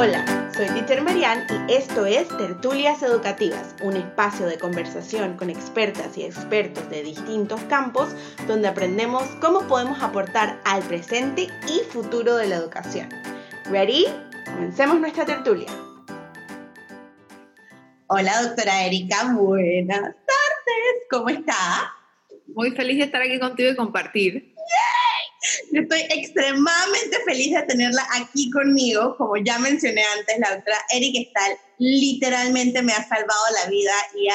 Hola, soy Teacher Marian y esto es Tertulias Educativas, un espacio de conversación con expertas y expertos de distintos campos donde aprendemos cómo podemos aportar al presente y futuro de la educación. ¿Ready? Comencemos nuestra tertulia. Hola, doctora Erika, buenas tardes, ¿cómo está? Muy feliz de estar aquí contigo y compartir. Yo estoy extremadamente feliz de tenerla aquí conmigo. Como ya mencioné antes, la doctora Erika Stahl literalmente me ha salvado la vida y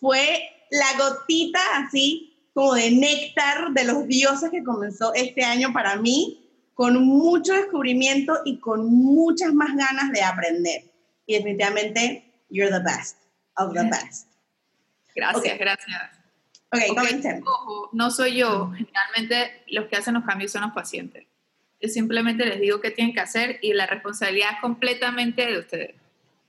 fue la gotita así como de néctar de los dioses que comenzó este año para mí, con mucho descubrimiento y con muchas más ganas de aprender. Y definitivamente, you're the best of the best. Gracias, gracias. Ok. Ojo, no soy yo. Generalmente los que hacen los cambios son los pacientes. Yo simplemente les digo qué tienen que hacer y la responsabilidad es completamente de ustedes.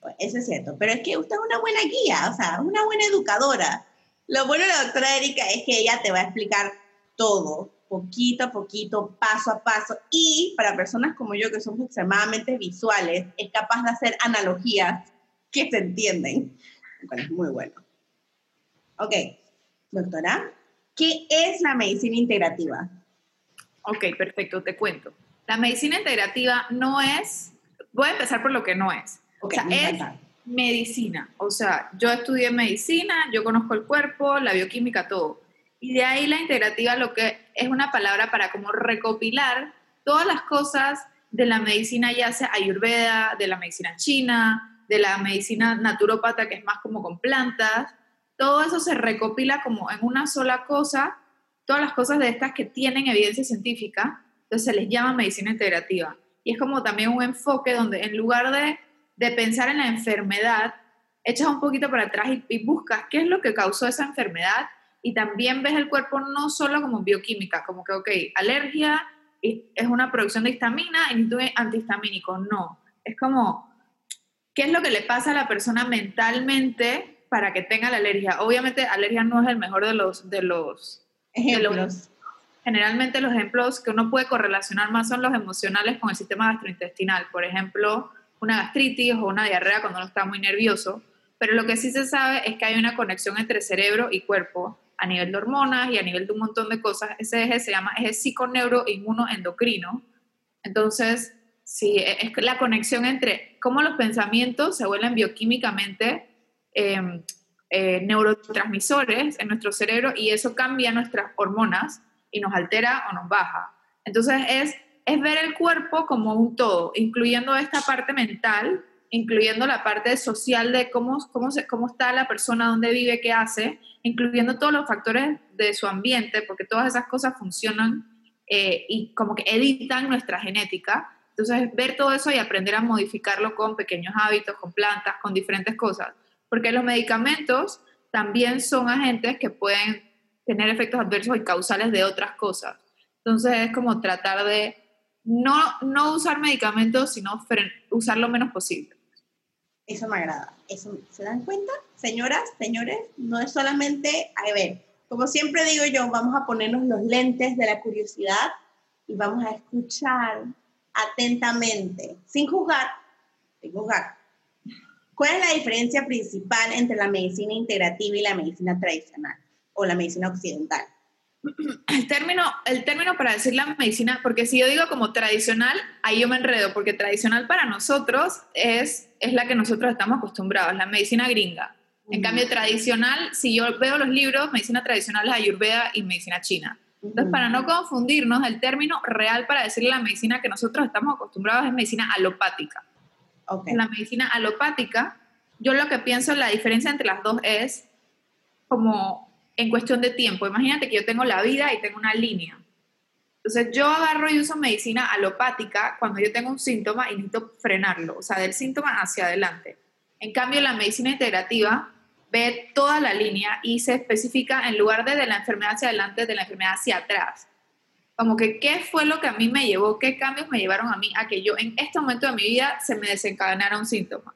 Pues, eso es cierto, pero es que usted es una buena guía, o sea, una buena educadora. Lo bueno de la doctora Erika es que ella te va a explicar todo, poquito a poquito, paso a paso, y para personas como yo que somos extremadamente visuales, es capaz de hacer analogías que se entienden. Bueno, es muy bueno. Ok, Doctora, ¿qué es la medicina integrativa? Ok, perfecto, te cuento. La medicina integrativa no es, voy a empezar por lo que no es. o sea, es medicina. O sea, yo estudié medicina, yo conozco el cuerpo, la bioquímica, todo. Y de ahí la integrativa lo que es una palabra para como recopilar todas las cosas de la medicina ya sea ayurveda, de la medicina china, de la medicina naturópata que es más como con plantas, todo eso se recopila como en una sola cosa, todas las cosas de estas que tienen evidencia científica, entonces se les llama medicina integrativa. Y es como también un enfoque donde en lugar de, de pensar en la enfermedad, echas un poquito para atrás y, y, buscas qué es lo que causó esa enfermedad y también ves el cuerpo no solo como bioquímica, como que, ok, alergia es una producción de histamina y antihistamínico. No, es como, ¿qué es lo que le pasa a la persona mentalmente para que tenga la alergia. Obviamente, alergia no es el mejor de los, de los ejemplos. generalmente los ejemplos que uno puede correlacionar más son los emocionales con el sistema gastrointestinal. Por ejemplo, una gastritis o una diarrea cuando uno está muy nervioso. Pero lo que sí se sabe es que hay una conexión entre cerebro y cuerpo a nivel de hormonas y a nivel de un montón de cosas. Ese eje se llama eje psiconeuroinmunoendocrino. Entonces, sí, es la conexión entre cómo los pensamientos se vuelven bioquímicamente Em, eh, neurotransmisores en nuestro cerebro y eso cambia nuestras hormonas y nos altera o nos baja. Entonces es, es ver el cuerpo como un todo, incluyendo esta parte mental, incluyendo la parte social de cómo, cómo, cómo está la persona, dónde vive, qué hace, incluyendo todos los factores de su ambiente, porque todas esas cosas funcionan eh, y como que editan nuestra genética. Entonces, ver todo eso y aprender a modificarlo con pequeños hábitos, con plantas, con diferentes cosas porque los medicamentos también son agentes que pueden tener efectos adversos y causales de otras cosas. Entonces es como tratar de no, no usar medicamentos, sino usar lo menos posible. Eso me agrada. Eso, ¿Se dan cuenta? Señoras, señores, no es solamente, a ver, como siempre digo yo, vamos a ponernos los lentes de la curiosidad y vamos a escuchar atentamente, sin juzgar, sin juzgar, ¿Cuál es la diferencia principal entre la medicina integrativa y la medicina tradicional o la medicina occidental? El término, el término para decir la medicina, porque si yo digo como tradicional, ahí yo me enredo, porque tradicional para nosotros es, es la que nosotros estamos acostumbrados, la medicina gringa. En cambio, tradicional, si yo veo los libros, medicina tradicional es ayurveda y medicina china. Entonces, para no confundirnos, el término real para decirle la medicina que nosotros estamos acostumbrados es medicina alopática. En la medicina alopática, yo lo que pienso, la diferencia entre las dos es como en cuestión de tiempo. Imagínate que yo tengo la vida y tengo una línea. Entonces yo agarro y uso medicina alopática cuando yo tengo un síntoma y necesito frenarlo, o sea, del síntoma hacia adelante. En cambio, la medicina integrativa ve toda la línea y se especifica en lugar de de la enfermedad hacia adelante, de la enfermedad hacia atrás como que qué fue lo que a mí me llevó, qué cambios me llevaron a mí a que yo en este momento de mi vida se me desencadenara un síntoma.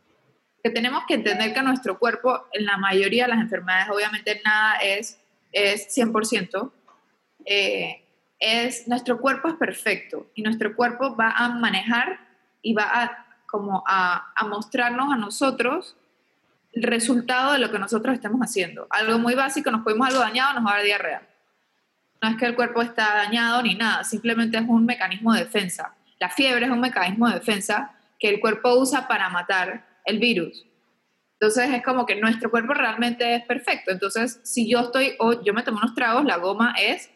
Que tenemos que entender que nuestro cuerpo, en la mayoría de las enfermedades, obviamente nada es, es 100%, eh, es, nuestro cuerpo es perfecto y nuestro cuerpo va a manejar y va a como a, a mostrarnos a nosotros el resultado de lo que nosotros estemos haciendo. Algo muy básico, nos podemos algo dañado, nos va a dar diarrea. No es que el cuerpo está dañado ni nada, simplemente es un mecanismo de defensa. La fiebre es un mecanismo de defensa que el cuerpo usa para matar el virus. Entonces es como que nuestro cuerpo realmente es perfecto. Entonces, si yo estoy, o yo me tomo unos tragos, la goma es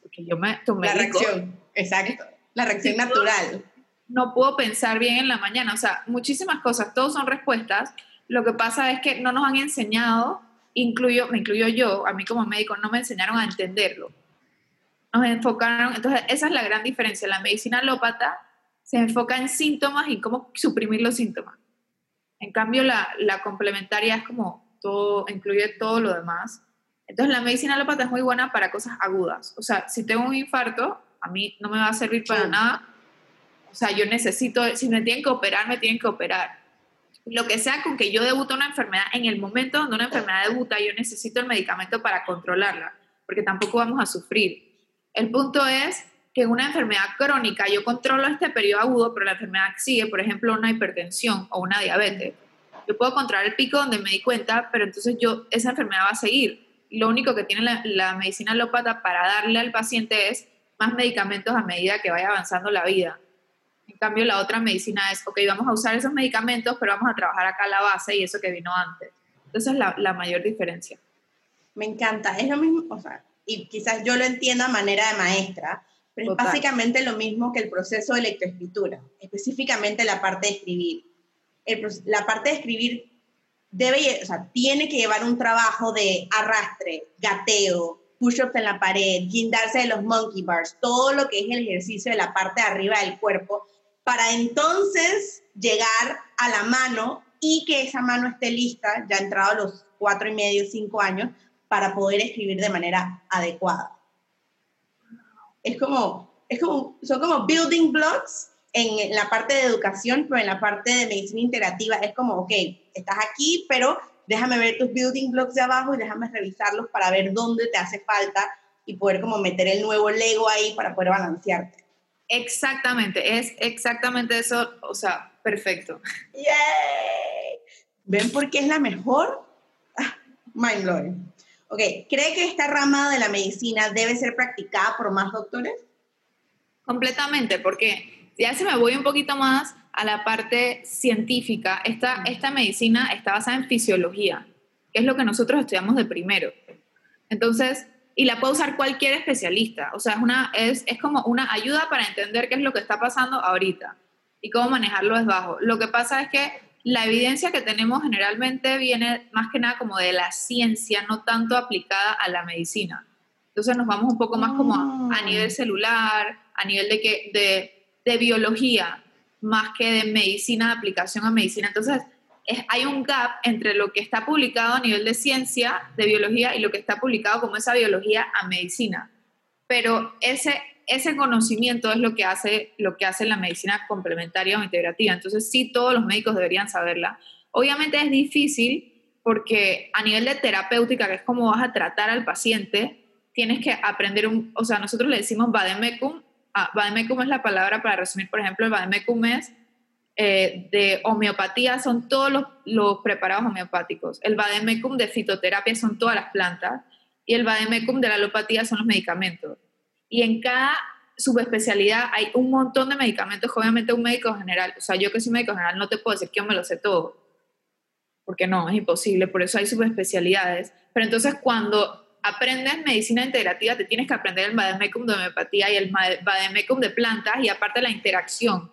porque yo me tomé. La reacción, exacto. La reacción natural. No puedo pensar bien en la mañana. O sea, muchísimas cosas, todos son respuestas. Lo que pasa es que no nos han enseñado, incluyo, me incluyo yo, a mí como médico, no me enseñaron a entenderlo. Nos enfocaron, entonces esa es la gran diferencia. La medicina alópata se enfoca en síntomas y cómo suprimir los síntomas. En cambio, la, la complementaria es como todo, incluye todo lo demás. Entonces, la medicina alópata es muy buena para cosas agudas. O sea, si tengo un infarto, a mí no me va a servir para nada. O sea, yo necesito, si me tienen que operar, me tienen que operar lo que sea con que yo debute una enfermedad, en el momento donde una enfermedad debuta, yo necesito el medicamento para controlarla, porque tampoco vamos a sufrir. El punto es que una enfermedad crónica, yo controlo este periodo agudo, pero la enfermedad sigue, por ejemplo, una hipertensión o una diabetes. Yo puedo controlar el pico donde me di cuenta, pero entonces yo, esa enfermedad va a seguir. Lo único que tiene la, medicina alópata para darle al paciente es más medicamentos a medida que vaya avanzando la vida. En cambio, la otra medicina es, ok, vamos a usar esos medicamentos, pero vamos a trabajar acá la base y eso que vino antes. Entonces, es la, la mayor diferencia. Me encanta, es lo mismo, o sea, y quizás yo lo entiendo a manera de maestra, pero es básicamente lo mismo que el proceso de lectoescritura, específicamente la parte de escribir. la parte de escribir debe, o sea, tiene que llevar un trabajo de arrastre, gateo, push-ups en la pared, guindarse de los monkey bars, todo lo que es el ejercicio de la parte de arriba del cuerpo, para entonces llegar a la mano y que esa mano esté lista, ya entrado a los cuatro y medio, cinco años, para poder escribir de manera adecuada. Es como, es como, son como building blocks en la parte de educación, pero en la parte de medicina integrativa es como, ok, estás aquí, pero déjame ver tus building blocks de abajo y déjame revisarlos para ver dónde te hace falta y poder como meter el nuevo Lego ahí para poder balancearte. Exactamente, es exactamente eso, o sea, perfecto. ¡Yay! ¿Ven por qué es la mejor? Ah, mind blowing. Ok, ¿cree que esta rama de la medicina debe ser practicada por más doctores? Completamente, porque ya se me voy un poquito más a la parte científica, esta, esta medicina está basada en fisiología, que es lo que nosotros estudiamos de primero. Entonces, y la puede usar cualquier especialista. O sea, es, una, es, es como una ayuda para entender qué es lo que está pasando ahorita y cómo manejarlo es bajo. Lo que pasa es que la evidencia que tenemos generalmente viene más que nada como de la ciencia, no tanto aplicada a la medicina. Entonces nos vamos un poco más como a, a nivel celular, a nivel de, que, de, de biología, más que de medicina, de aplicación a medicina. Entonces, hay un gap entre lo que está publicado a nivel de ciencia, de biología, y lo que está publicado como esa biología a medicina. Pero ese, ese conocimiento es lo que, hace, lo que hace la medicina complementaria o integrativa. Entonces sí, todos los médicos deberían saberla. Obviamente es difícil porque a nivel de terapéutica, que es como vas a tratar al paciente, tienes que aprender un, o sea, nosotros le decimos vademecum, ah, vademecum es la palabra para resumir, por ejemplo, el vademecum es eh, de homeopatía son todos los, preparados homeopáticos. El vademecum de fitoterapia son todas las plantas y el vademecum de la alopatía son los medicamentos. Y en cada subespecialidad hay un montón de medicamentos obviamente un médico general, o sea, yo que soy médico general no te puedo decir que yo me lo sé todo, porque no, es imposible, por eso hay subespecialidades. Pero entonces cuando aprendes medicina integrativa te tienes que aprender el vademecum de homeopatía y el vademecum de plantas y aparte la interacción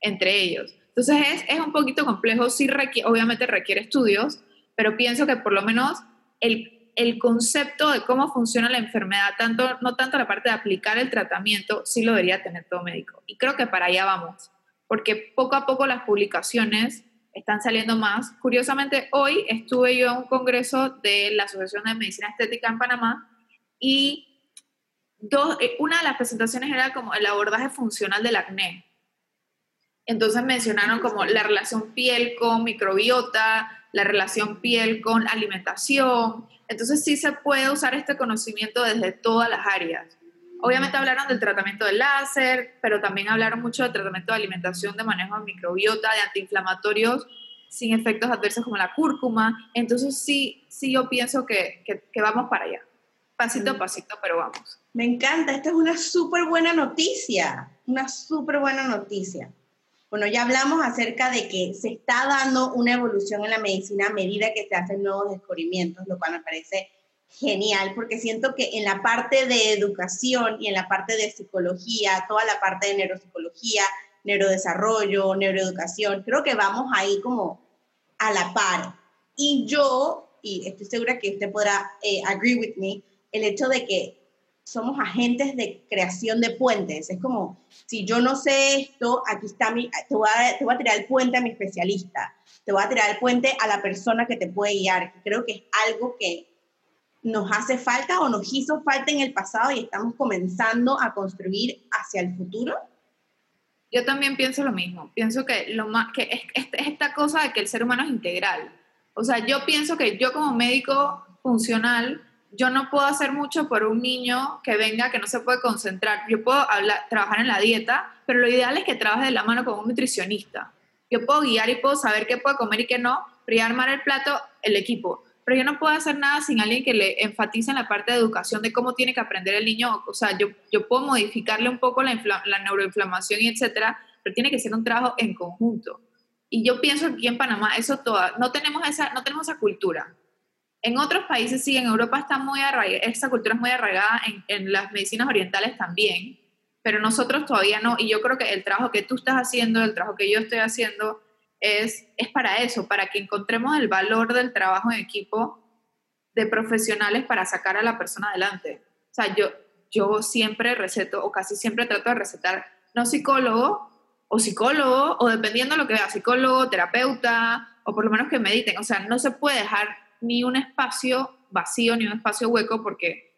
entre ellos. Entonces es, es un poquito complejo, sí obviamente requiere estudios, pero pienso que por lo menos el, el, concepto de cómo funciona la enfermedad, tanto, no tanto la parte de aplicar el tratamiento, sí lo debería tener todo médico. Y creo que para allá vamos, porque poco a poco las publicaciones están saliendo más. Curiosamente, hoy estuve yo en un congreso de la Asociación de Medicina Estética en Panamá y dos, eh, una de las presentaciones era como el abordaje funcional del acné. Entonces mencionaron como la relación piel con microbiota, la relación piel con alimentación. Entonces sí se puede usar este conocimiento desde todas las áreas. Obviamente hablaron del tratamiento del láser, pero también hablaron mucho del tratamiento de alimentación, de manejo de microbiota, de antiinflamatorios sin efectos adversos como la cúrcuma. Entonces sí, sí yo pienso que, que, vamos para allá. Pasito a mm. pasito, pero vamos. Me encanta, esta es una súper buena noticia, una súper buena noticia. Bueno, ya hablamos acerca de que se está dando una evolución en la medicina a medida que se hacen nuevos descubrimientos, lo cual me parece genial, porque siento que en la parte de educación y en la parte de psicología, toda la parte de neuropsicología, neurodesarrollo, neuroeducación, creo que vamos ahí como a la par. Y yo, y estoy segura que usted podrá eh, agree with me, el hecho de que somos agentes de creación de puentes. Es como, si yo no sé esto, aquí está mi, te voy, a, te voy a tirar el puente a mi especialista, te voy a tirar el puente a la persona que te puede guiar. Creo que es algo que nos hace falta o nos hizo falta en el pasado y estamos comenzando a construir hacia el futuro. Yo también pienso lo mismo. Pienso que, lo más, que es, esta cosa de que el ser humano es integral. O sea, yo pienso que yo como médico funcional, yo no puedo hacer mucho por un niño que venga que no se puede concentrar. Yo puedo hablar, trabajar en la dieta, pero lo ideal es que trabaje de la mano con un nutricionista. Yo puedo guiar y puedo saber qué puede comer y qué no, pero ya armar el plato, el equipo pero yo no puedo hacer nada sin alguien que le enfatice en la parte de educación de cómo tiene que aprender el niño. O sea, yo, yo puedo modificarle un poco la, la neuroinflamación y etcétera, pero tiene que ser un trabajo en conjunto. Y yo pienso que aquí en Panamá eso toda, no tenemos esa, no tenemos esa cultura. En otros países sí, en Europa está muy arraigada, esa cultura es muy arraigada en, en las medicinas orientales también, pero nosotros todavía no. Y yo creo que el trabajo que tú estás haciendo, el trabajo que yo estoy haciendo, es, es para eso, para que encontremos el valor del trabajo en equipo de profesionales para sacar a la persona adelante. O sea, yo, yo siempre receto, o casi siempre trato de recetar, no psicólogo, o psicólogo, o dependiendo de lo que vea, psicólogo, terapeuta, o por lo menos que mediten. O sea, no se puede dejar ni un espacio vacío, ni un espacio hueco, porque,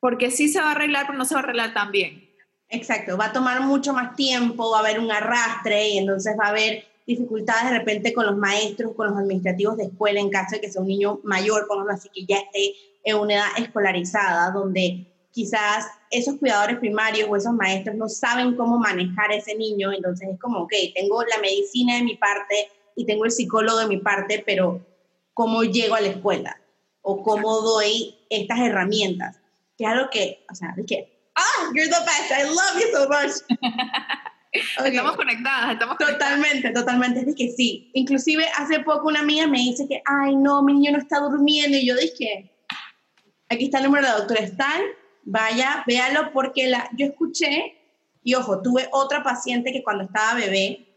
porque sí se va a arreglar, pero no se va a arreglar tan bien. Exacto, va a tomar mucho más tiempo, va a haber un arrastre y entonces va a haber dificultades de repente con los maestros, con los administrativos de escuela, en caso de que sea un niño mayor, por así, que ya esté en una edad escolarizada, donde quizás esos cuidadores primarios o esos maestros no saben cómo manejar a ese niño, entonces es como, ok, tengo la medicina de mi parte y tengo el psicólogo de mi parte, pero ¿cómo llego a la escuela? ¿O cómo doy estas herramientas? Algo que, o sea, es que, ah, you're the best, I love you so much. Estamos conectadas, estamos Totalmente, totalmente. Es de que sí. Inclusive hace poco una amiga me dice que, ay, no, mi niño no está durmiendo. Y yo dije, aquí está el número de la doctora Stan, vaya, véalo, porque la, yo escuché, y ojo, tuve otra paciente que cuando estaba bebé,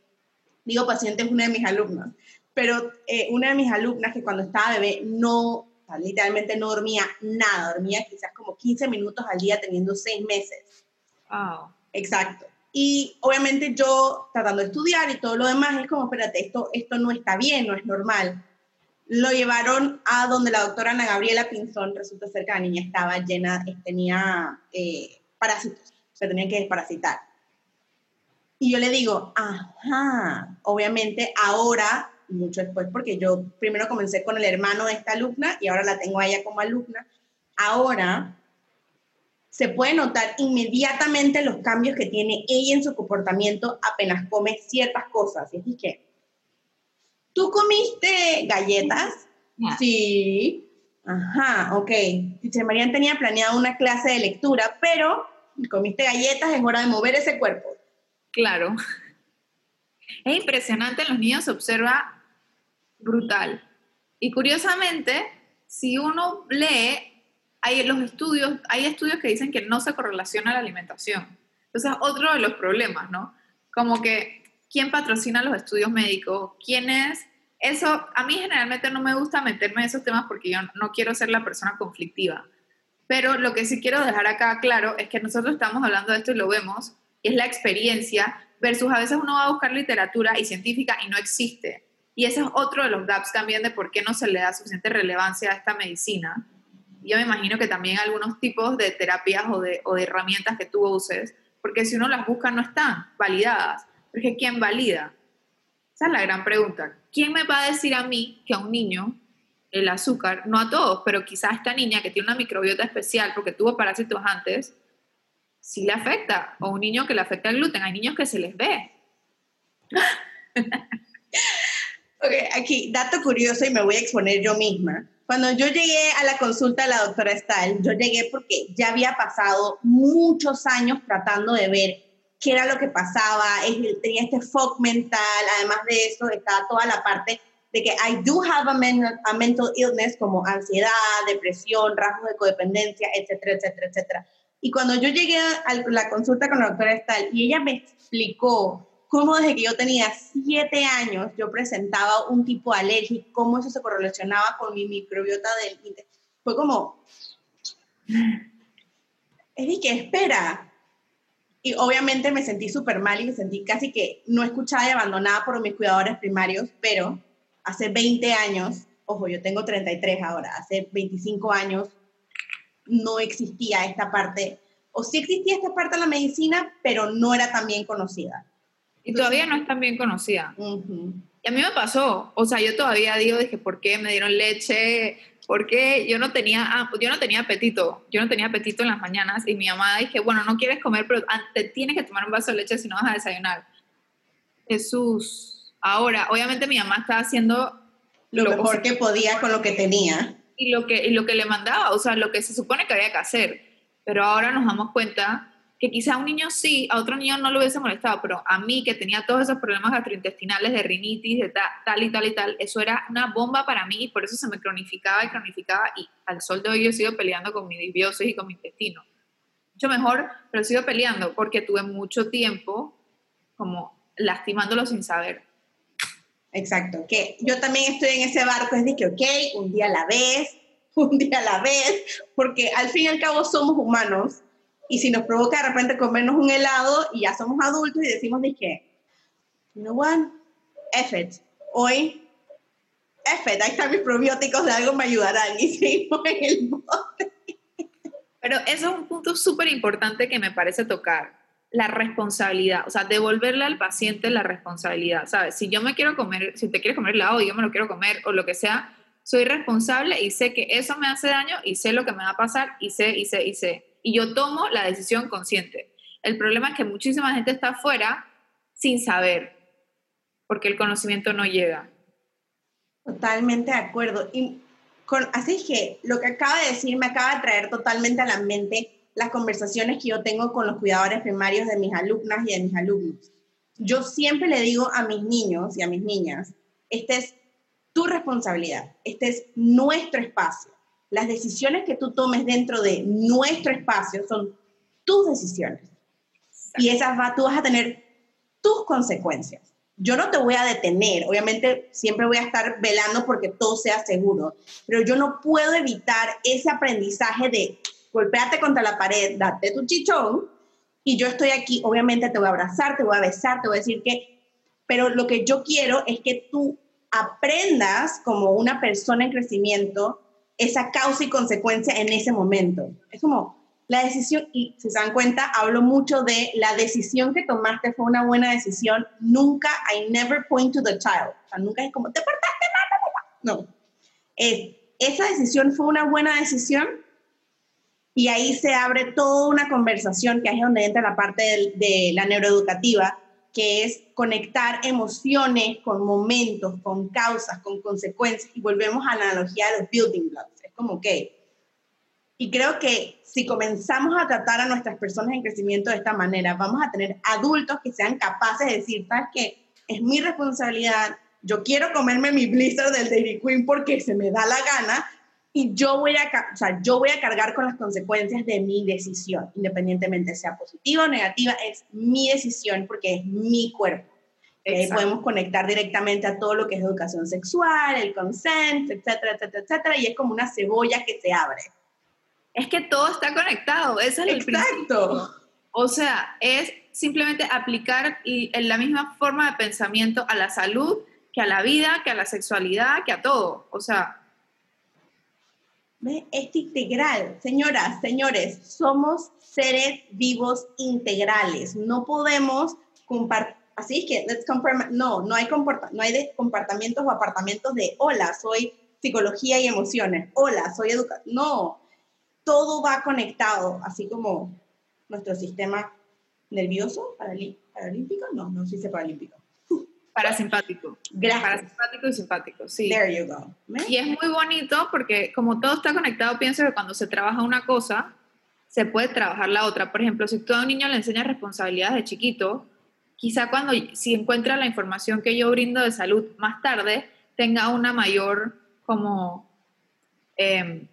digo paciente es una de mis alumnas, pero eh, una de mis alumnas que cuando estaba bebé no, literalmente no dormía nada, dormía quizás como 15 minutos al día teniendo 6 meses. Wow. Exacto. Y obviamente yo tratando de estudiar y todo lo demás, es como, espérate, esto, esto no está bien, no es normal. Lo llevaron a donde la doctora Ana Gabriela Pinzón, resulta ser que la niña estaba llena, tenía eh, parásitos, se tenía que desparasitar. Y yo le digo, ajá, obviamente ahora, mucho después, porque yo primero comencé con el hermano de esta alumna y ahora la tengo a ella como alumna, ahora se puede notar inmediatamente los cambios que tiene ella en su comportamiento apenas come ciertas cosas. Es que, ¿tú comiste galletas? Sí. Ajá, ok. Dice, Marian tenía planeada una clase de lectura, pero comiste galletas, es hora de mover ese cuerpo. Claro. Es impresionante, los niños se observa brutal. Y curiosamente, si uno lee hay los estudios, hay estudios que dicen que no se correlaciona la alimentación. Entonces, otro de los problemas, ¿no? Como que, ¿quién patrocina los estudios médicos? ¿Quién es? Eso, a mí generalmente no me gusta meterme en esos temas porque yo no quiero ser la persona conflictiva. Pero lo que sí quiero dejar acá claro es que nosotros estamos hablando de esto y lo vemos, y es la experiencia, versus a veces uno va a buscar literatura y científica y no existe. Y ese es otro de los gaps también de por qué no se le da suficiente relevancia a esta medicina yo me imagino que también algunos tipos de terapias o de, o de herramientas que tú uses, porque si uno las busca no están validadas. Porque ¿quién valida? Esa es la gran pregunta. ¿Quién me va a decir a mí que a un niño el azúcar, no a todos, pero quizás esta niña que tiene una microbiota especial porque tuvo parásitos antes, sí le afecta, o un niño que le afecta el gluten, hay niños que se les ve. ok, aquí, dato curioso y me voy a exponer yo misma. Cuando yo llegué a la consulta de la doctora Stahl, yo llegué porque ya había pasado muchos años tratando de ver qué era lo que pasaba, tenía este fog mental, además de eso estaba toda la parte de que I do have a, a mental illness como ansiedad, depresión, rasgos de codependencia, etcétera, etcétera, etcétera. Y cuando yo llegué a la consulta con la doctora Stahl y ella me explicó cómo desde que yo tenía siete años yo presentaba un tipo alergia cómo eso se correlacionaba con mi microbiota del fue como, es que espera. Y obviamente me sentí súper mal y me sentí casi que no escuchada y abandonada por mis cuidadores primarios, pero hace 20 años, ojo, yo tengo 33 ahora, hace 25 años no existía esta parte, o sí existía esta parte de la medicina, pero no era tan bien conocida. Y todavía no es tan bien conocida. Y a mí me pasó, o sea, yo todavía digo, dije, ¿por qué me dieron leche? ¿Por qué yo no tenía, ah, yo no tenía apetito? Yo no tenía apetito en las mañanas y mi mamá dije, bueno, no quieres comer, pero te tienes que tomar un vaso de leche si no vas a desayunar. Jesús. Ahora, obviamente mi mamá estaba haciendo lo, mejor que podía con lo que tenía. Y lo que, y lo que le mandaba, o sea, lo que se supone que había que hacer. Pero ahora nos damos cuenta que quizá a un niño sí, a otro niño no lo hubiese molestado, pero a mí que tenía todos esos problemas gastrointestinales de rinitis, de tal y tal y tal, eso era una bomba para mí y por eso se me cronificaba y cronificaba y al sol de hoy yo sigo peleando con mi disbiosis y con mi intestino. Mucho mejor, pero sigo peleando porque tuve mucho tiempo como lastimándolo sin saber. Exacto, que yo también estoy en ese barco, es de que, ok, un día a la vez, un día a la vez, porque al fin y al cabo somos humanos y si nos provoca de repente comernos un helado y ya somos adultos y decimos de que, you know what, F hoy, F ahí están mis probióticos, de algo me ayudarán y seguimos en el bote. Pero eso es un punto súper importante que me parece tocar, la responsabilidad, o sea, devolverle al paciente la responsabilidad, ¿sabes? Si yo me quiero comer, si te quieres comer helado y yo me lo quiero comer o lo que sea, soy responsable y sé que eso me hace daño y sé lo que me va a pasar y sé, y sé, y sé y yo tomo la decisión consciente. El problema es que muchísima gente está afuera sin saber, porque el conocimiento no llega. Totalmente de acuerdo. Y con, así que lo que acaba de decir me acaba de traer totalmente a la mente las conversaciones que yo tengo con los cuidadores primarios de mis alumnas y de mis alumnos. Yo siempre le digo a mis niños y a mis niñas, esta es tu responsabilidad, este es nuestro espacio las decisiones que tú tomes dentro de nuestro espacio son tus decisiones. Y esas va, tú vas a tener tus consecuencias. Yo no te voy a detener, obviamente siempre voy a estar velando porque todo sea seguro, pero yo no puedo evitar ese aprendizaje de golpearte contra la pared, date tu chichón y yo estoy aquí, obviamente te voy a abrazar, te voy a besar, te voy a decir que, pero lo que yo quiero es que tú aprendas como una persona en crecimiento esa causa y consecuencia en ese momento. Es como la decisión, y si se dan cuenta, hablo mucho de la decisión que tomaste fue una buena decisión. Nunca, I never point to the child. O sea, nunca es como, te portaste mal, no. Es, esa decisión fue una buena decisión y ahí se abre toda una conversación que es donde entra la parte de la neuroeducativa, que es conectar emociones con momentos, con causas, con consecuencias, y volvemos a la analogía de los building blocks. Es como que, y creo que si comenzamos a tratar a nuestras personas en crecimiento de esta manera, vamos a tener adultos que sean capaces de decir, ¿sabes qué? Es mi responsabilidad, yo quiero comerme mi blizzard del Dairy Queen porque se me da la gana, y yo voy a, o sea, yo voy a cargar con las consecuencias de mi decisión, independientemente sea positiva o negativa, es mi decisión porque es mi cuerpo. Eh, podemos conectar directamente a todo lo que es educación sexual, el consent, etcétera, etcétera, etcétera, y es como una cebolla que se abre. Es que todo está conectado, eso es el Exacto. O sea, es simplemente aplicar y, en la misma forma de pensamiento a la salud, que a la vida, que a la sexualidad, que a todo. O sea, es integral. Señoras, señores, somos seres vivos integrales. No podemos compartir. Así es que, let's no, no hay, no hay de o apartamentos de, hola, soy psicología y emociones, hola, soy educación. No, todo va conectado, así como nuestro sistema nervioso, paralímpico, no, no se dice paralímpico. Parasimpático. Gracias. Parasimpático y simpático, sí. There you go. Y es muy bonito porque como todo está conectado, pienso que cuando se trabaja una cosa, se puede trabajar la otra. Por ejemplo, si tú a un niño le enseñas responsabilidades de chiquito, quizá cuando si encuentra la información que yo brindo de salud más tarde, tenga una mayor como, eh,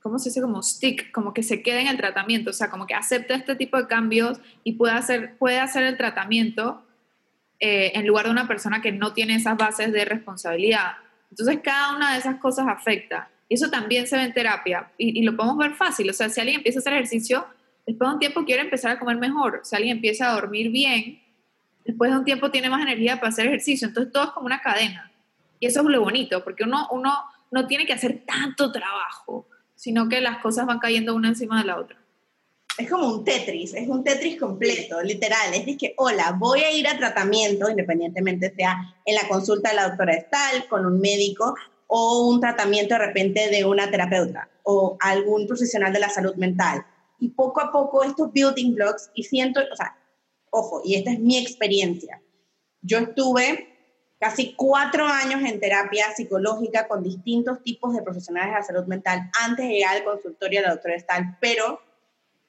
¿cómo se dice? Como stick, como que se quede en el tratamiento, o sea, como que acepte este tipo de cambios y puede hacer, puede hacer el tratamiento eh, en lugar de una persona que no tiene esas bases de responsabilidad. Entonces, cada una de esas cosas afecta. Y eso también se ve en terapia y, lo podemos ver fácil. O sea, si alguien empieza a hacer ejercicio, después de un tiempo quiere empezar a comer mejor. Si alguien empieza a dormir bien, después de un tiempo tiene más energía para hacer ejercicio. Entonces, todo es como una cadena. Y eso es lo bonito, porque uno, uno no tiene que hacer tanto trabajo, sino que las cosas van cayendo una encima de la otra es como un Tetris, es un Tetris completo, literal. Es de que, hola, voy a ir a tratamiento, independientemente sea en la consulta de la doctora Estal, con un médico, o un tratamiento de repente de una terapeuta, o algún profesional de la salud mental. Y poco a poco estos building blocks, y siento, o sea, ojo, y esta es mi experiencia. Yo estuve casi cuatro años en terapia psicológica con distintos tipos de profesionales de la salud mental antes de llegar al consultorio de la doctora Estal, pero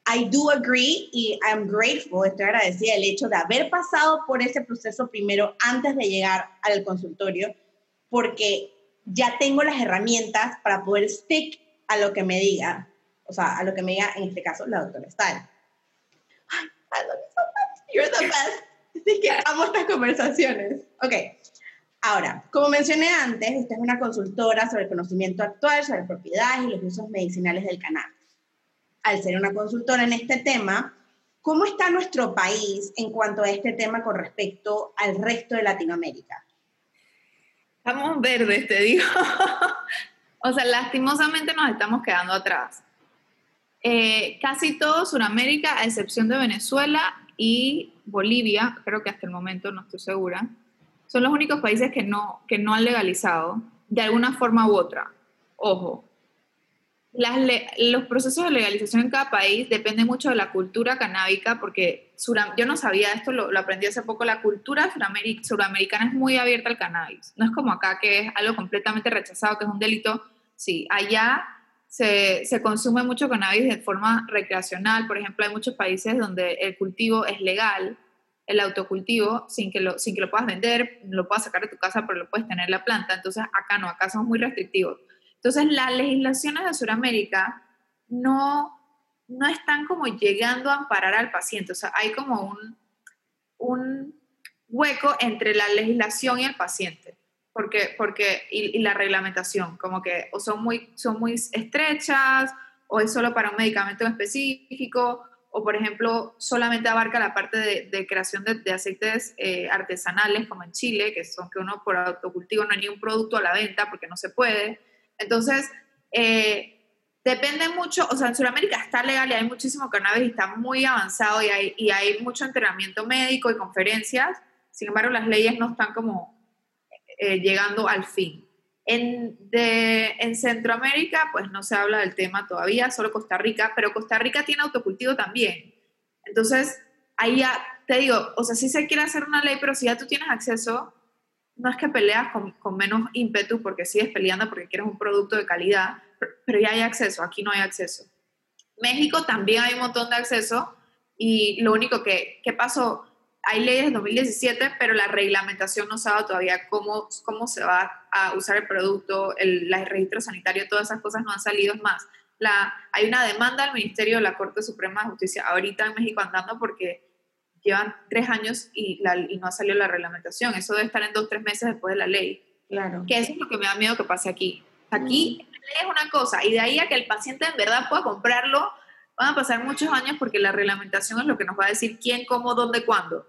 I do agree y I'm grateful, estoy agradecida del hecho de haber pasado por ese proceso primero antes de llegar al consultorio, porque ya tengo las herramientas para poder stick a lo que me diga, o sea, a lo que me diga en este caso la doctora Stahl. I love you so much. You're the best. Así que amo estas conversaciones. Ok. Ahora, como mencioné antes, esta es una consultora sobre el conocimiento actual, sobre propiedades y los usos medicinales del cannabis al ser una consultora en este tema, ¿cómo está nuestro país en cuanto a este tema con respecto al resto de Latinoamérica? Estamos verdes, te digo. o sea, lastimosamente nos estamos quedando atrás. Eh, casi todo Sudamérica, a excepción de Venezuela y Bolivia, creo que hasta el momento no estoy segura, son los únicos países que no, que no han legalizado de alguna forma u otra. Ojo, los procesos de legalización en cada país dependen mucho de la cultura canábica, porque yo no sabía esto, lo, aprendí hace poco, la cultura suramericana es muy abierta al cannabis. No es como acá, que es algo completamente rechazado, que es un delito. Sí, allá se, se, consume mucho cannabis de forma recreacional. Por ejemplo, hay muchos países donde el cultivo es legal, el autocultivo, sin que lo, sin que lo puedas vender, lo puedas sacar de tu casa, pero lo puedes tener la planta. Entonces, acá no, acá somos muy restrictivos. Entonces, las legislaciones de Sudamérica no, no están como llegando a amparar al paciente. O sea, hay como un, un hueco entre la legislación y el paciente. Porque, porque y, la reglamentación, como que o son muy, son muy estrechas, o es solo para un medicamento específico, o por ejemplo, solamente abarca la parte de, creación de, aceites eh, artesanales, como en Chile, que son que uno por autocultivo no hay ni un producto a la venta porque no se puede. Entonces, eh, depende mucho, o sea, en Sudamérica está legal y hay muchísimo cannabis y está muy avanzado y hay, y hay mucho entrenamiento médico y conferencias, sin embargo, las leyes no están como eh, llegando al fin. En, en Centroamérica, pues no se habla del tema todavía, solo Costa Rica, pero Costa Rica tiene autocultivo también. Entonces, ahí ya te digo, o sea, sí se quiere hacer una ley, pero si ya tú tienes acceso, no es que peleas con, menos ímpetu porque sigues peleando porque quieres un producto de calidad, pero, ya hay acceso, aquí no hay acceso. México también hay un montón de acceso y lo único que, ¿qué pasó? Hay leyes de 2017, pero la reglamentación no sabe todavía cómo, cómo se va a usar el producto, el, el registro sanitario, todas esas cosas no han salido más. La, hay una demanda al Ministerio de la Corte Suprema de Justicia ahorita en México andando porque llevan tres años y, no ha salido la reglamentación. Eso debe estar en dos, tres meses después de la ley. Claro. Que eso es lo que me da miedo que pase aquí. Aquí la ley es una cosa y de ahí a que el paciente en verdad pueda comprarlo, van a pasar muchos años porque la reglamentación es lo que nos va a decir quién, cómo, dónde, cuándo.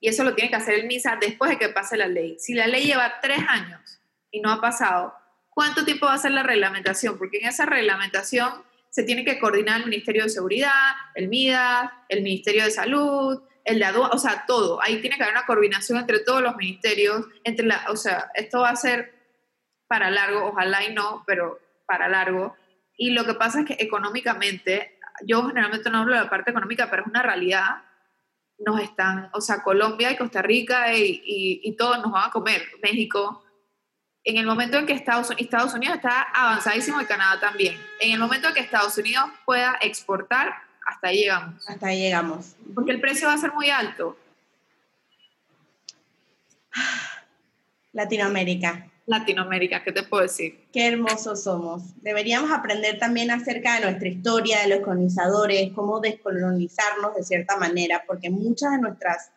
Y eso lo tiene que hacer el MISA después de que pase la ley. Si la ley lleva tres años y no ha pasado, ¿cuánto tiempo va a ser la reglamentación? Porque en esa reglamentación se tiene que coordinar el Ministerio de Seguridad, el MIDA, el Ministerio de Salud, el de o sea, todo. Ahí tiene que haber una coordinación entre todos los ministerios, entre la, o sea, esto va a ser para largo, ojalá y no, pero para largo. Y lo que pasa es que económicamente yo generalmente no hablo de la parte económica, pero es una realidad, nos están, o sea, Colombia y Costa Rica y, y, todos nos van a comer, México. En el momento en que Estados, Estados Unidos está avanzadísimo y Canadá también, en el momento en que Estados Unidos pueda exportar, hasta ahí llegamos. Hasta ahí llegamos. Porque el precio va a ser muy alto. Latinoamérica. Latinoamérica, ¿qué te puedo decir? Qué hermosos somos. Deberíamos aprender también acerca de nuestra historia, de los colonizadores, cómo descolonizarnos de cierta manera, porque muchas de nuestras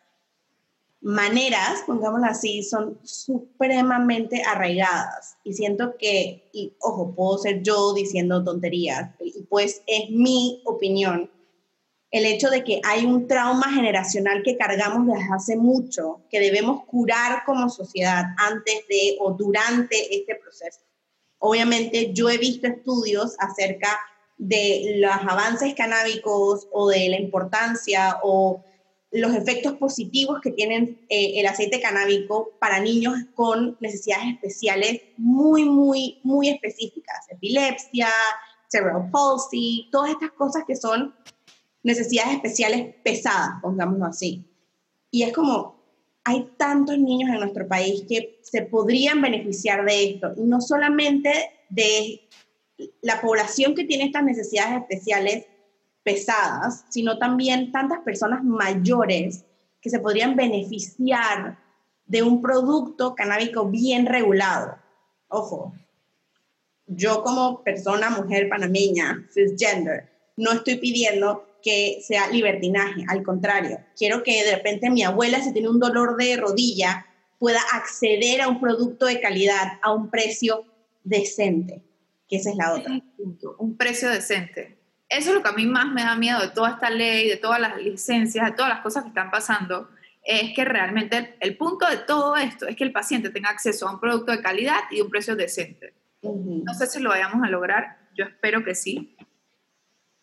maneras, pongámoslo así, son supremamente arraigadas. Y siento que, y ojo, puedo ser yo diciendo tonterías, y pues es mi opinión, el hecho de que hay un trauma generacional que cargamos desde hace mucho, que debemos curar como sociedad antes de o durante este proceso. Obviamente yo he visto estudios acerca de los avances canábicos o de la importancia o los efectos positivos que tienen eh, el aceite canábico para niños con necesidades especiales muy, muy, muy específicas. Epilepsia, cerebral palsy, todas estas cosas que son necesidades especiales pesadas, pongámoslo así. Y es como, hay tantos niños en nuestro país que se podrían beneficiar de esto, y no solamente de la población que tiene estas necesidades especiales pesadas, sino también tantas personas mayores que se podrían beneficiar de un producto canábico bien regulado. Ojo, yo como persona, mujer panameña, cisgender, no estoy pidiendo que sea libertinaje, al contrario, quiero que de repente mi abuela, si tiene un dolor de rodilla, pueda acceder a un producto de calidad a un precio decente, que esa es la otra. Un precio decente. Eso es lo que a mí más me da miedo de toda esta ley, de todas las licencias, de todas las cosas que están pasando, es que realmente el punto de todo esto es que el paciente tenga acceso a un producto de calidad y un precio decente. No sé si lo vayamos a lograr, yo espero que sí,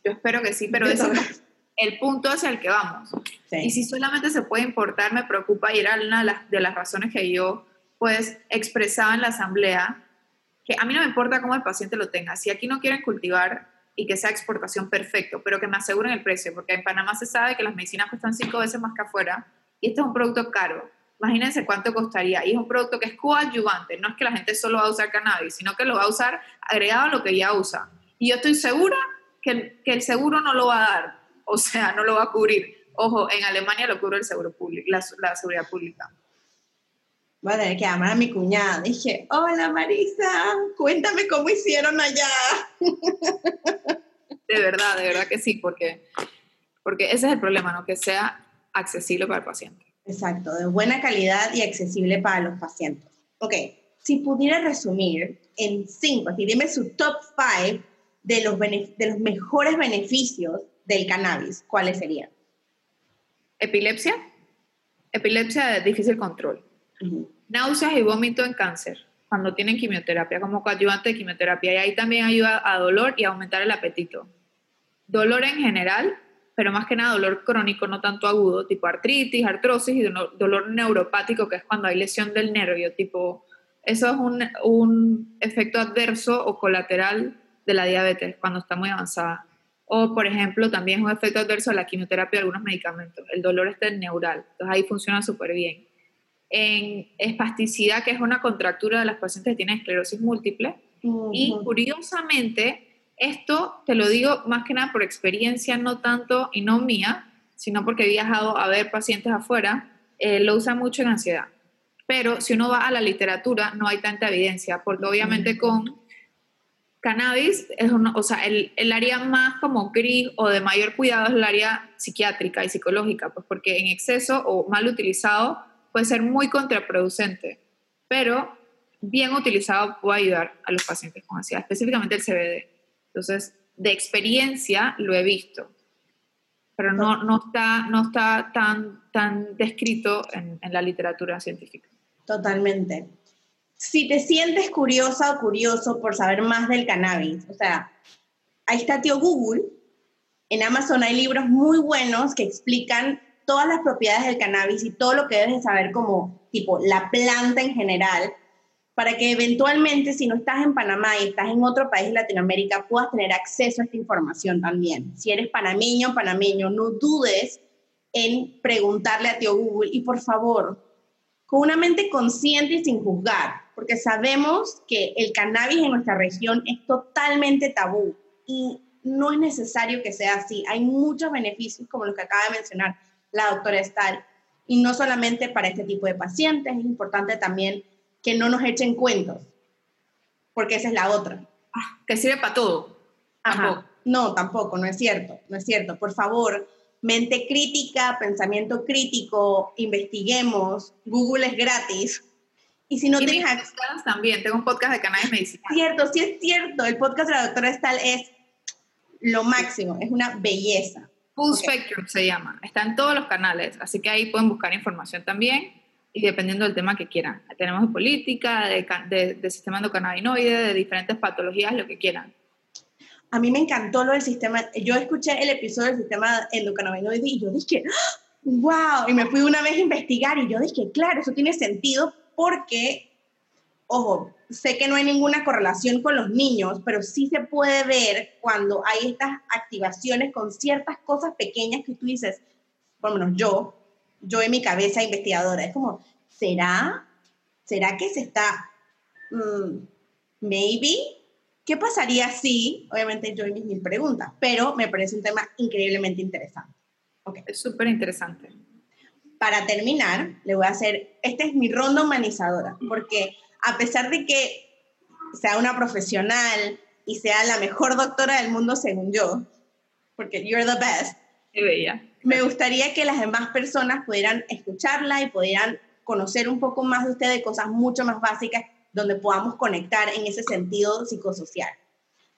yo espero que sí, pero eso es el punto hacia el que vamos. Y si solamente se puede importar, me preocupa y era una de las, razones que yo pues expresaba en la asamblea, que a mí no me importa cómo el paciente lo tenga. Si aquí no quieren cultivar y que sea exportación perfecto, pero que me aseguren el precio, porque en Panamá se sabe que las medicinas cuestan cinco veces más que afuera y este es un producto caro. Imagínense cuánto costaría. Y es un producto que es coadyuvante. No es que la gente solo va a usar cannabis, sino que lo va a usar agregado a lo que ya usa. Y yo estoy segura que el, seguro no lo va a dar, o sea, no lo va a cubrir. Ojo, en Alemania lo cubre el seguro público, la, seguridad pública. Voy a tener que llamar a mi cuñada. Dije, hola Marisa, cuéntame cómo hicieron allá. De verdad, de verdad que sí, porque, porque ese es el problema, ¿no? Que sea accesible para el paciente. Exacto, de buena calidad y accesible para los pacientes. Ok, si pudiera resumir en cinco, así dime su top five de los, de los mejores beneficios del cannabis, ¿cuáles serían? Epilepsia, epilepsia de difícil control, náuseas y vómito en cáncer, cuando tienen quimioterapia, como coadyuvante de quimioterapia, y ahí también ayuda a dolor y a aumentar el apetito. Dolor en general, pero más que nada dolor crónico, no tanto agudo, tipo artritis, artrosis y dolor neuropático, que es cuando hay lesión del nervio, tipo, eso es un, un efecto adverso o colateral de la diabetes cuando está muy avanzada. O, por ejemplo, también es un efecto adverso de la quimioterapia de algunos medicamentos. El dolor está en neural, entonces ahí funciona súper bien. En espasticidad, que es una contractura de las pacientes que tienen esclerosis múltiple. Y curiosamente, esto te lo digo más que nada por experiencia, no tanto y no mía, sino porque he viajado a ver pacientes afuera, eh, lo usa mucho en ansiedad. Pero si uno va a la literatura, no hay tanta evidencia, porque obviamente con cannabis es o sea, el, el, área más como gris o de mayor cuidado es el área psiquiátrica y psicológica, pues porque en exceso o mal utilizado puede ser muy contraproducente, pero bien utilizado puede ayudar a los pacientes con ansiedad, específicamente el CBD. Entonces, de experiencia lo he visto, pero no, no, está, no está tan, tan descrito en, en la literatura científica. Totalmente si te sientes curiosa o curioso por saber más del cannabis, o sea, ahí está tío Google. En Amazon hay libros muy buenos que explican todas las propiedades del cannabis y todo lo que debes saber como tipo la planta en general para que eventualmente si no estás en Panamá y estás en otro país de Latinoamérica puedas tener acceso a esta información también. Si eres panameño o panameño, no dudes en preguntarle a tío Google y por favor, con una mente consciente y sin juzgar, porque sabemos que el cannabis en nuestra región es totalmente tabú y no es necesario que sea así. Hay muchos beneficios, como los que acaba de mencionar la doctora Estal, y no solamente para este tipo de pacientes, es importante también que no nos echen cuentos, porque esa es la otra. Ah, que sirve para todo. No, tampoco, no es cierto, no es cierto. Por favor, mente crítica, pensamiento crítico, investiguemos, Google es gratis. Y si no tienes acceso... También, tengo un podcast de cannabis medicinal. Cierto, sí es cierto, el podcast de la doctora Estal es lo máximo, es una belleza. Full Spectrum se llama, está en todos los canales, así que ahí pueden buscar información también y dependiendo del tema que quieran. Tenemos de política, de, de, sistema endocannabinoide, de diferentes patologías, lo que quieran. A mí me encantó lo del sistema, yo escuché el episodio del sistema endocannabinoide y yo dije, wow, y me fui una vez a investigar y yo dije, claro, eso tiene sentido porque, ojo, sé que no hay ninguna correlación con los niños, pero sí se puede ver cuando hay estas activaciones con ciertas cosas pequeñas que tú dices, por lo menos yo, yo en mi cabeza investigadora, es como, ¿será? ¿Será que se está, mm, maybe? ¿Qué pasaría si, obviamente yo mis mil preguntas, pero me parece un tema increíblemente interesante. Okay. Es súper interesante. Para terminar, le voy a hacer, esta es mi ronda humanizadora, porque a pesar de que sea una profesional y sea la mejor doctora del mundo según yo, porque you're the best. Bella me gustaría que las demás personas pudieran escucharla y pudieran conocer un poco más de usted de cosas mucho más básicas donde podamos conectar en ese sentido psicosocial.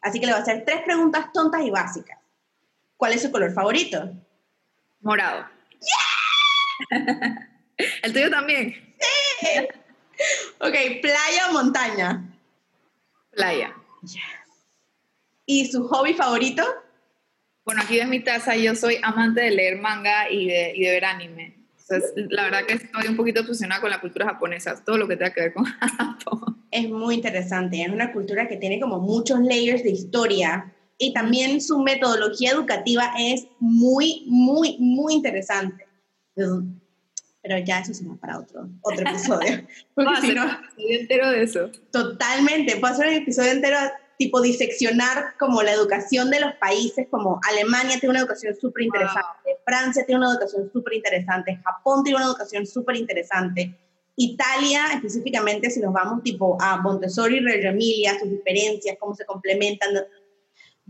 Así que le voy a hacer tres preguntas tontas y básicas. ¿Cuál es su color favorito? Morado. ¿El tuyo también? Sí. Ok, playa o montaña. Playa. ¿Y su hobby favorito? Bueno, aquí de mi taza yo soy amante de leer manga y de, y de ver anime. Entonces, la verdad que estoy un poquito obsesionada con la cultura japonesa, todo lo que tenga que ver con Japón. Es muy interesante, es una cultura que tiene como muchos layers de historia y también su metodología educativa es muy, muy, muy interesante. Pero ya eso será para otro, otro episodio. Porque si no, un episodio entero de eso. Totalmente, puedo hacer un episodio entero tipo diseccionar como la educación de los países, como Alemania tiene una educación súper interesante, Francia tiene una educación súper interesante, Japón tiene una educación súper interesante, Italia específicamente, si nos vamos tipo a Montessori, Reggio Emilia, sus diferencias, cómo se complementan,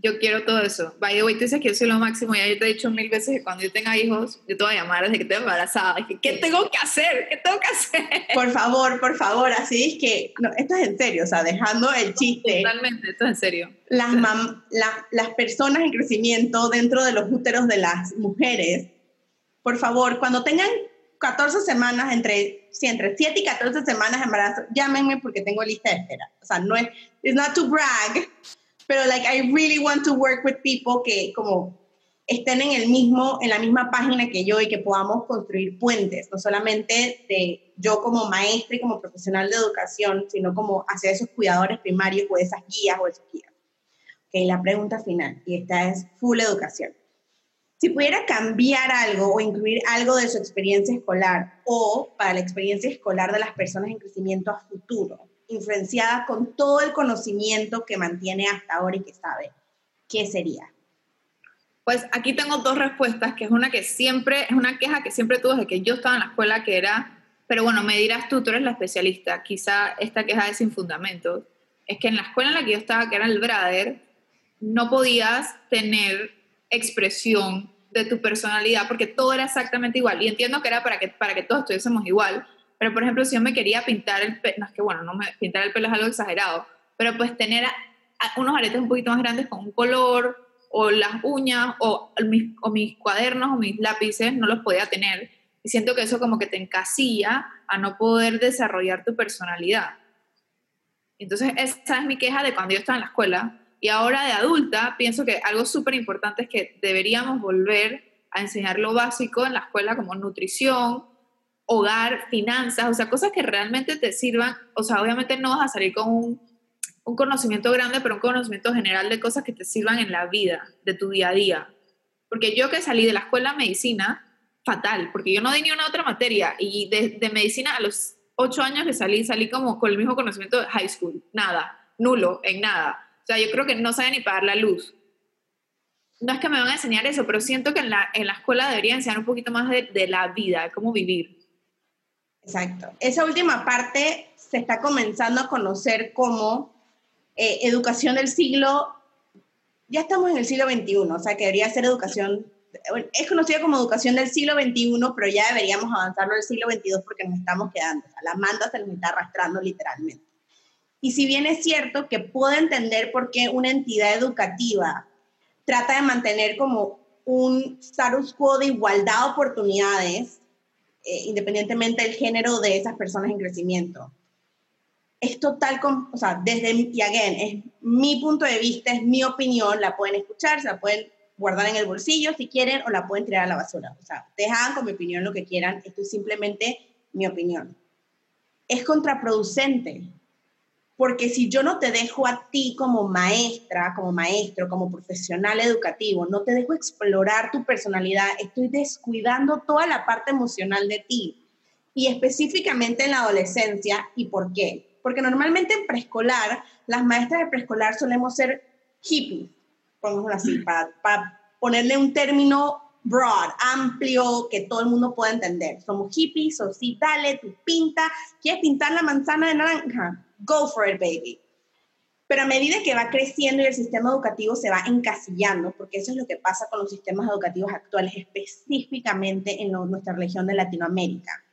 yo quiero todo eso. By the way, tú dices que yo soy lo máximo. Ya yo te he dicho mil veces que cuando yo tenga hijos, yo te voy a llamar desde que estoy embarazada. Dije, ¿qué tengo que hacer? ¿Qué tengo que hacer? Por favor, por favor, así es que, no, esto es en serio, o sea, dejando el chiste. Totalmente, esto es en serio. Las, las personas en crecimiento dentro de los úteros de las mujeres, por favor, cuando tengan 14 semanas, entre, sí, entre 7 y 14 semanas de embarazo, llámenme porque tengo lista de espera. O sea, no es, it's not to brag, pero like I really want to work with people que como estén en el mismo en la misma página que yo y que podamos construir puentes, no solamente de yo como maestra y como profesional de educación, sino como hacia esos cuidadores primarios o esas guías o esos guías. Ok, la pregunta final, y esta es full educación. Si pudiera cambiar algo o incluir algo de su experiencia escolar o para la experiencia escolar de las personas en crecimiento a futuro, influenciada con todo el conocimiento que mantiene hasta ahora y que sabe, ¿qué sería? Pues aquí tengo dos respuestas, que es una que siempre, es una queja que siempre tuve desde que yo estaba en la escuela, que era, pero bueno, me dirás tú, tú eres la especialista, quizá esta queja es sin fundamento, es que en la escuela en la que yo estaba, que era el Brader, no podías tener expresión de tu personalidad porque todo era exactamente igual. Y entiendo que era para que, para que todos estuviésemos igual, pero, por ejemplo, si yo me quería pintar el pelo, no es que bueno, no me, pintar el pelo es algo exagerado, pero pues tener unos aretes un poquito más grandes con un color, o las uñas, o mis, o mis cuadernos, o mis lápices, no los podía tener. Y siento que eso como que te encasilla a no poder desarrollar tu personalidad. Entonces, esa es mi queja de cuando yo estaba en la escuela. Y ahora de adulta, pienso que algo súper importante es que deberíamos volver a enseñar lo básico en la escuela, como nutrición, hogar, finanzas, o sea, cosas que realmente te sirvan. O sea, obviamente no vas a salir con un, un conocimiento grande, pero un conocimiento general de cosas que te sirvan en la vida, de tu día a día. Porque yo que salí de la escuela de medicina, fatal, porque yo no di ni una otra materia y de, de medicina a los ocho años que salí, salí como con el mismo conocimiento de high school, nada, nulo, en nada. O sea, yo creo que no saben ni pagar la luz. No es que me van a enseñar eso, pero siento que en la, en la escuela deberían enseñar un poquito más de, de la vida, de cómo vivir. Exacto. Esa última parte se está comenzando a conocer como eh, educación del siglo, ya estamos en el siglo XXI, o sea que debería ser educación, es conocida como educación del siglo XXI, pero ya deberíamos avanzarlo al siglo XXII porque nos estamos quedando, o sea, la manda se nos está arrastrando literalmente. Y si bien es cierto que puedo entender por qué una entidad educativa trata de mantener como un status quo de igualdad de oportunidades, eh, independientemente del género de esas personas en crecimiento. Es total, o sea, desde, y again, es mi punto de vista, es mi opinión, la pueden escuchar, se la pueden guardar en el bolsillo si quieren o la pueden tirar a la basura. O sea, dejan con mi opinión lo que quieran, esto es simplemente mi opinión. Es contraproducente porque si yo no te dejo a ti como maestra, como maestro, como profesional educativo, no te dejo explorar tu personalidad, estoy descuidando toda la parte emocional de ti. Y específicamente en la adolescencia, ¿y por qué? Porque normalmente en preescolar, las maestras de preescolar solemos ser hippies, pongámoslo así, para, para ponerle un término broad, amplio, que todo el mundo pueda entender. Somos hippies, o sí, dale, tu pinta, ¿quieres pintar la manzana de naranja? Go for it, baby. Pero a medida que va creciendo y el sistema educativo se va encasillando, porque eso es lo que pasa con los sistemas educativos actuales, específicamente en nuestra región de Latinoamérica,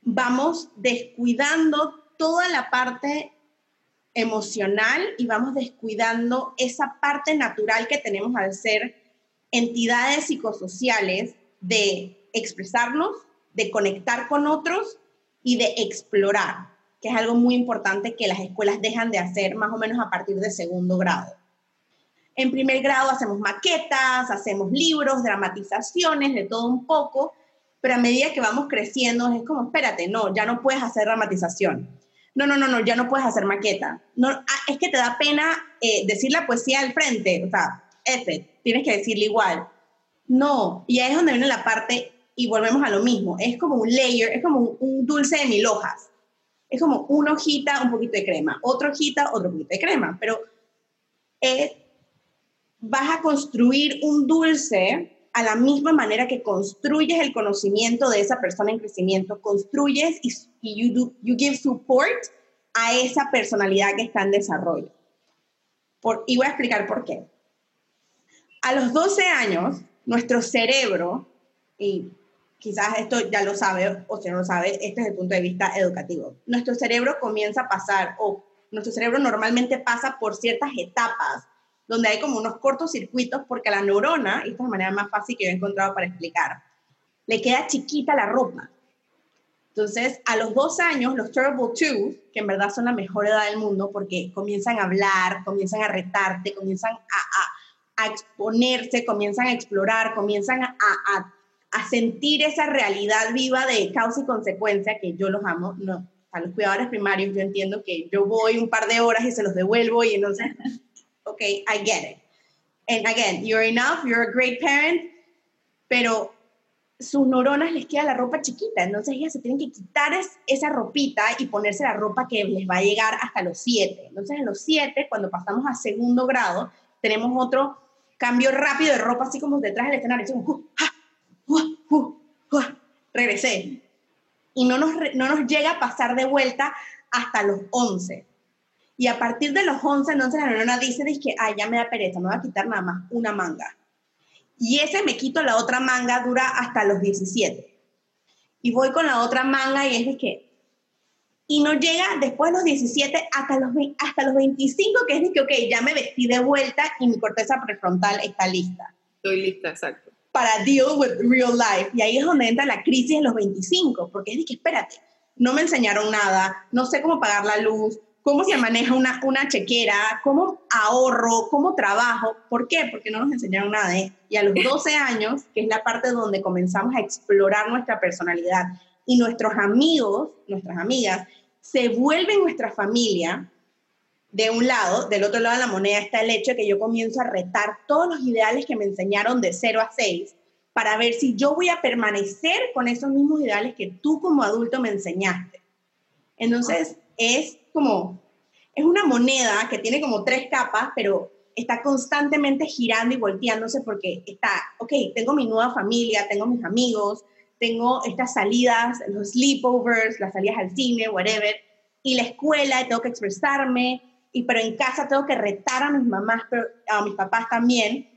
vamos descuidando toda la parte emocional y vamos descuidando esa parte natural que tenemos al ser entidades psicosociales de expresarnos, de conectar con otros y de explorar es algo muy importante que las escuelas dejan de hacer más o menos a partir de segundo grado. En primer grado hacemos maquetas, hacemos libros, dramatizaciones, de todo un poco, pero a medida que vamos creciendo es como, espérate, no, ya no puedes hacer dramatización. No, no, no, no, ya no puedes hacer maqueta. No, ah, es que te da pena eh, decir la poesía al frente, o sea, F, tienes que decirle igual. No, y ahí es donde viene la parte, y volvemos a lo mismo, es como un layer, es como un dulce de mil hojas es como una hojita, un poquito de crema, otra hojita, otro poquito de crema, pero vas a construir un dulce a la misma manera que construyes el conocimiento de esa persona en crecimiento, construyes y, y you, you, give support a esa personalidad que está en desarrollo. Por, y voy a explicar por qué. A los 12 años, nuestro cerebro, y quizás esto ya lo sabe o si no lo sabe, este es el punto de vista educativo. Nuestro cerebro comienza a pasar, o nuestro cerebro normalmente pasa por ciertas etapas donde hay como unos cortocircuitos porque a la neurona, y esta es la manera más fácil que yo he encontrado para explicar, le queda chiquita la ropa. Entonces, a los dos años, los Terrible Two, que en verdad son la mejor edad del mundo porque comienzan a hablar, comienzan a retarte, comienzan a, a, exponerse, comienzan a explorar, comienzan a, a a sentir esa realidad viva de causa y consecuencia, que yo los amo, no, a los cuidadores primarios yo entiendo que yo voy un par de horas y se los devuelvo y entonces, ok, I get it. And again, you're enough, you're a great parent, pero sus neuronas les queda la ropa chiquita, entonces ellas se tienen que quitar esa ropita y ponerse la ropa que les va a llegar hasta los siete. Entonces, a los siete, cuando pasamos a segundo grado, tenemos otro cambio rápido de ropa, así como detrás del escenario, decimos, uh, regresé. Y no nos, no nos llega a pasar de vuelta hasta los 11. Y a partir de los 11, entonces la neurona dice, ay, ya me da pereza, me voy a quitar nada más una manga. Y ese me quito la otra manga dura hasta los 17. Y voy con la otra manga y es que, y no llega después de los 17 hasta los, hasta los 25, que es de que, ok, ya me vestí de vuelta y mi corteza prefrontal está lista. Estoy lista, exacto para deal with real life. Y ahí es donde entra la crisis en los 25, porque es de que, espérate, no me enseñaron nada, no sé cómo pagar la luz, cómo se maneja una, una chequera, cómo ahorro, cómo trabajo. ¿Por qué? Porque no nos enseñaron nada de Y a los 12 años, que es la parte donde comenzamos a explorar nuestra personalidad y nuestros amigos, nuestras amigas, se vuelven nuestra familia, de un lado, del otro lado de la moneda está el hecho de que yo comienzo a retar todos los ideales que me enseñaron de 0 a 6 para ver si yo voy a permanecer con esos mismos ideales que tú como adulto me enseñaste. Entonces, es como, es una moneda que tiene como tres capas, pero está constantemente girando y volteándose porque está, ok, tengo mi nueva familia, tengo mis amigos, tengo estas salidas, los sleepovers, las salidas al cine, whatever, y la escuela, tengo que expresarme, y pero en casa tengo que retar a mis mamás, pero a mis papás también.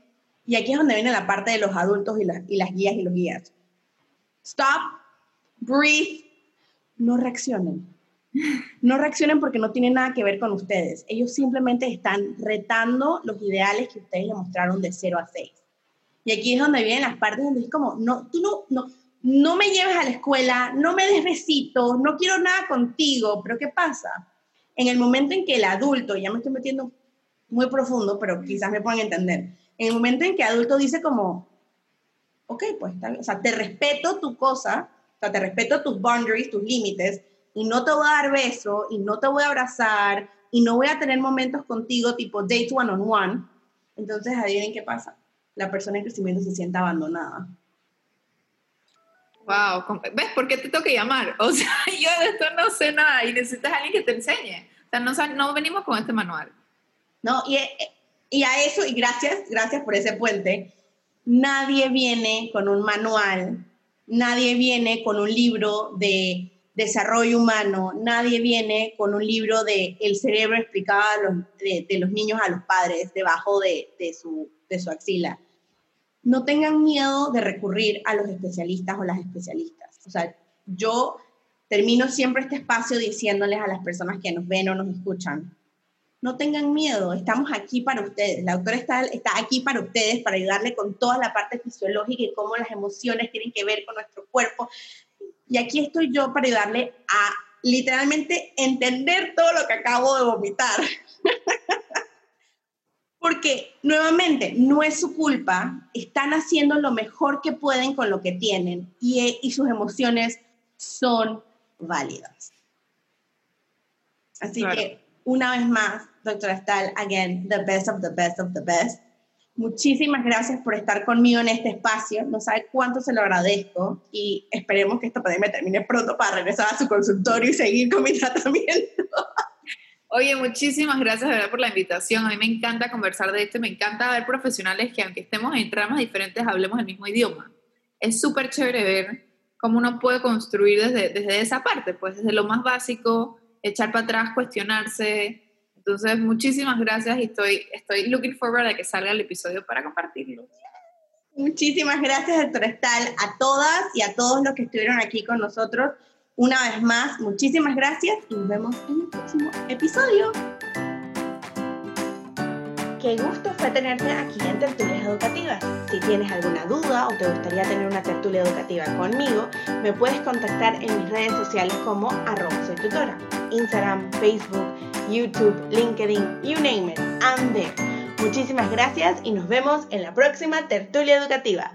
Y aquí es donde viene la parte de los adultos y, y las guías y los guías. Stop, breathe, no reaccionen. No reaccionen porque no tienen nada que ver con ustedes. Ellos simplemente están retando los ideales que ustedes le mostraron de 0 a 6. Y aquí es donde vienen las partes donde es como, no, tú no, no, no me lleves a la escuela, no me des besitos, no quiero nada contigo. Pero ¿qué pasa? En el momento en que el adulto, ya me estoy metiendo muy profundo, pero quizás me puedan entender, en el momento en que el adulto dice como, ok, pues, o sea, te respeto tu cosa, o sea, te respeto tus boundaries, tus límites, y no te voy a dar beso, y no te voy a abrazar, y no voy a tener momentos contigo tipo date one on one, entonces adivinen qué pasa. La persona en crecimiento se siente abandonada. Wow, ¿ves por qué te tengo que llamar? O sea, yo de esto no sé nada y necesitas a alguien que te enseñe. O sea, no, no venimos con este manual. No, y, y a eso, y gracias, gracias por ese puente, nadie viene con un manual, nadie viene con un libro de desarrollo humano, nadie viene con un libro de el cerebro explicado de, de, los niños a los padres debajo de, de, su, de su axila. No tengan miedo de recurrir a los especialistas o las especialistas. O sea, yo termino siempre este espacio diciéndoles a las personas que nos ven o nos escuchan, no tengan miedo, estamos aquí para ustedes. La autora está, está aquí para ustedes, para ayudarle con toda la parte fisiológica y cómo las emociones tienen que ver con nuestro cuerpo. Y aquí estoy yo para ayudarle a literalmente entender todo lo que acabo de vomitar. Porque nuevamente, no es su culpa, están haciendo lo mejor que pueden con lo que tienen y, y sus emociones son válidas. Así que, una vez más, doctora Stahl, again, the best of the best of the best. Muchísimas gracias por estar conmigo en este espacio. No sabe cuánto se lo agradezco y esperemos que esta pandemia termine pronto para regresar a su consultorio y seguir con mi tratamiento. Oye, muchísimas gracias verdad por la invitación. A mí me encanta conversar de esto, me encanta ver profesionales que aunque estemos en tramas diferentes, hablemos el mismo idioma. Es súper chévere ver cómo uno puede construir desde, desde esa parte, pues desde lo más básico, echar para atrás, cuestionarse. Entonces, muchísimas gracias y estoy, estoy looking forward a que salga el episodio para compartirlo. Muchísimas gracias, doctora Estal, a todas y a todos los que estuvieron aquí con nosotros. Una vez más, muchísimas gracias y nos vemos en el próximo episodio. Qué gusto fue tenerte aquí en Tertulias Educativas. Si tienes alguna duda o te gustaría tener una tertulia educativa conmigo, me puedes contactar en mis redes sociales como arroba. Instagram, Facebook, YouTube, LinkedIn, you name it, I'm there. Muchísimas gracias y nos vemos en la próxima tertulia educativa.